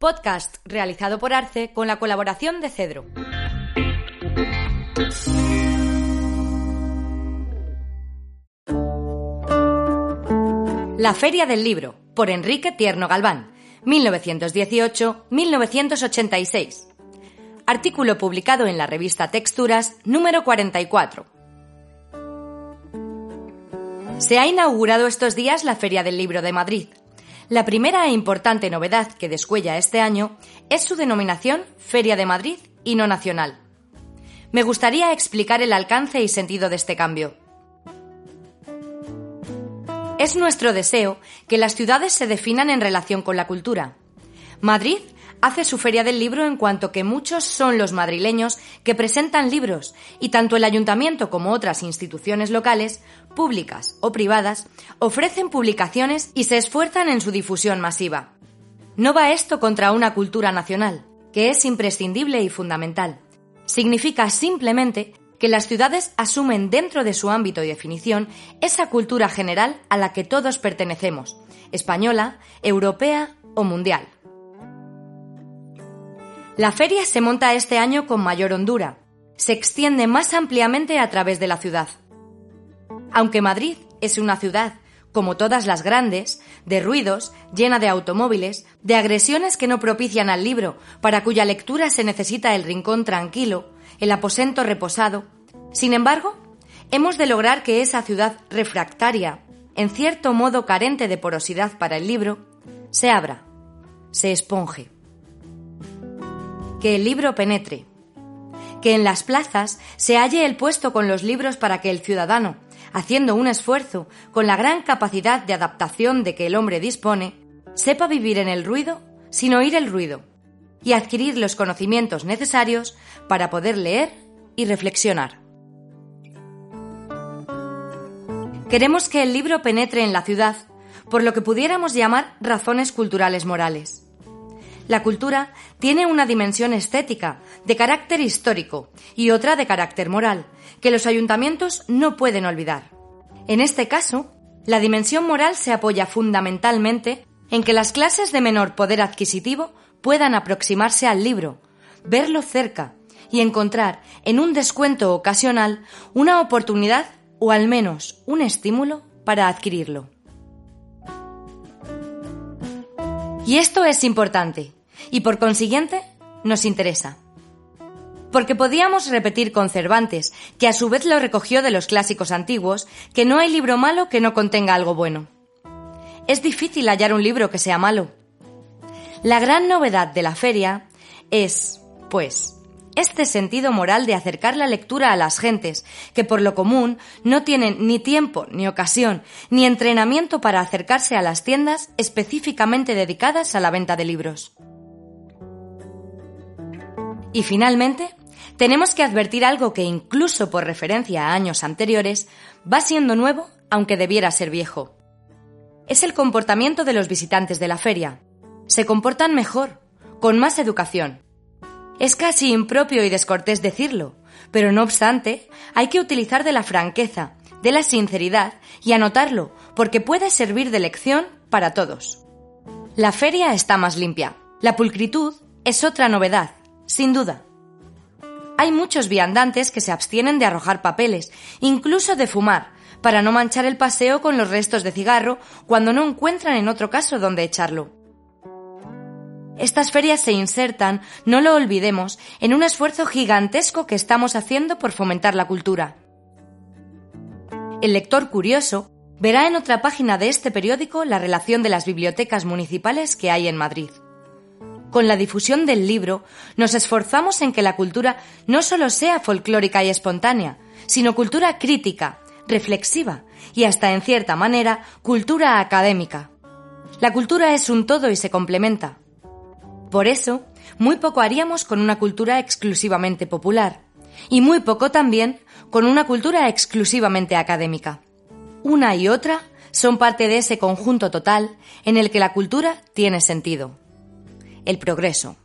podcast realizado por Arce con la colaboración de Cedro. La Feria del Libro, por Enrique Tierno Galván, 1918-1986. Artículo publicado en la revista Texturas, número 44. Se ha inaugurado estos días la Feria del Libro de Madrid. La primera e importante novedad que descuella este año es su denominación Feria de Madrid y no nacional. Me gustaría explicar el alcance y sentido de este cambio. Es nuestro deseo que las ciudades se definan en relación con la cultura. Madrid hace su feria del libro en cuanto que muchos son los madrileños que presentan libros y tanto el ayuntamiento como otras instituciones locales, públicas o privadas, ofrecen publicaciones y se esfuerzan en su difusión masiva. No va esto contra una cultura nacional, que es imprescindible y fundamental. Significa simplemente que las ciudades asumen dentro de su ámbito y definición esa cultura general a la que todos pertenecemos, española, europea o mundial. La feria se monta este año con mayor hondura. Se extiende más ampliamente a través de la ciudad. Aunque Madrid es una ciudad, como todas las grandes, de ruidos, llena de automóviles, de agresiones que no propician al libro, para cuya lectura se necesita el rincón tranquilo, el aposento reposado, sin embargo, hemos de lograr que esa ciudad refractaria, en cierto modo carente de porosidad para el libro, se abra, se esponje que el libro penetre, que en las plazas se halle el puesto con los libros para que el ciudadano, haciendo un esfuerzo con la gran capacidad de adaptación de que el hombre dispone, sepa vivir en el ruido sin oír el ruido y adquirir los conocimientos necesarios para poder leer y reflexionar. Queremos que el libro penetre en la ciudad por lo que pudiéramos llamar razones culturales morales. La cultura tiene una dimensión estética, de carácter histórico, y otra de carácter moral, que los ayuntamientos no pueden olvidar. En este caso, la dimensión moral se apoya fundamentalmente en que las clases de menor poder adquisitivo puedan aproximarse al libro, verlo cerca y encontrar en un descuento ocasional una oportunidad o al menos un estímulo para adquirirlo. Y esto es importante, y por consiguiente nos interesa. Porque podíamos repetir con Cervantes, que a su vez lo recogió de los clásicos antiguos, que no hay libro malo que no contenga algo bueno. Es difícil hallar un libro que sea malo. La gran novedad de la feria es, pues, este sentido moral de acercar la lectura a las gentes, que por lo común no tienen ni tiempo, ni ocasión, ni entrenamiento para acercarse a las tiendas específicamente dedicadas a la venta de libros. Y finalmente, tenemos que advertir algo que incluso por referencia a años anteriores va siendo nuevo aunque debiera ser viejo. Es el comportamiento de los visitantes de la feria. Se comportan mejor, con más educación. Es casi impropio y descortés decirlo, pero no obstante, hay que utilizar de la franqueza, de la sinceridad y anotarlo, porque puede servir de lección para todos. La feria está más limpia. La pulcritud es otra novedad sin duda. Hay muchos viandantes que se abstienen de arrojar papeles, incluso de fumar, para no manchar el paseo con los restos de cigarro cuando no encuentran en otro caso donde echarlo. Estas ferias se insertan, no lo olvidemos, en un esfuerzo gigantesco que estamos haciendo por fomentar la cultura. El lector curioso verá en otra página de este periódico la relación de las bibliotecas municipales que hay en Madrid. Con la difusión del libro, nos esforzamos en que la cultura no solo sea folclórica y espontánea, sino cultura crítica, reflexiva y hasta en cierta manera cultura académica. La cultura es un todo y se complementa. Por eso, muy poco haríamos con una cultura exclusivamente popular y muy poco también con una cultura exclusivamente académica. Una y otra son parte de ese conjunto total en el que la cultura tiene sentido el progreso.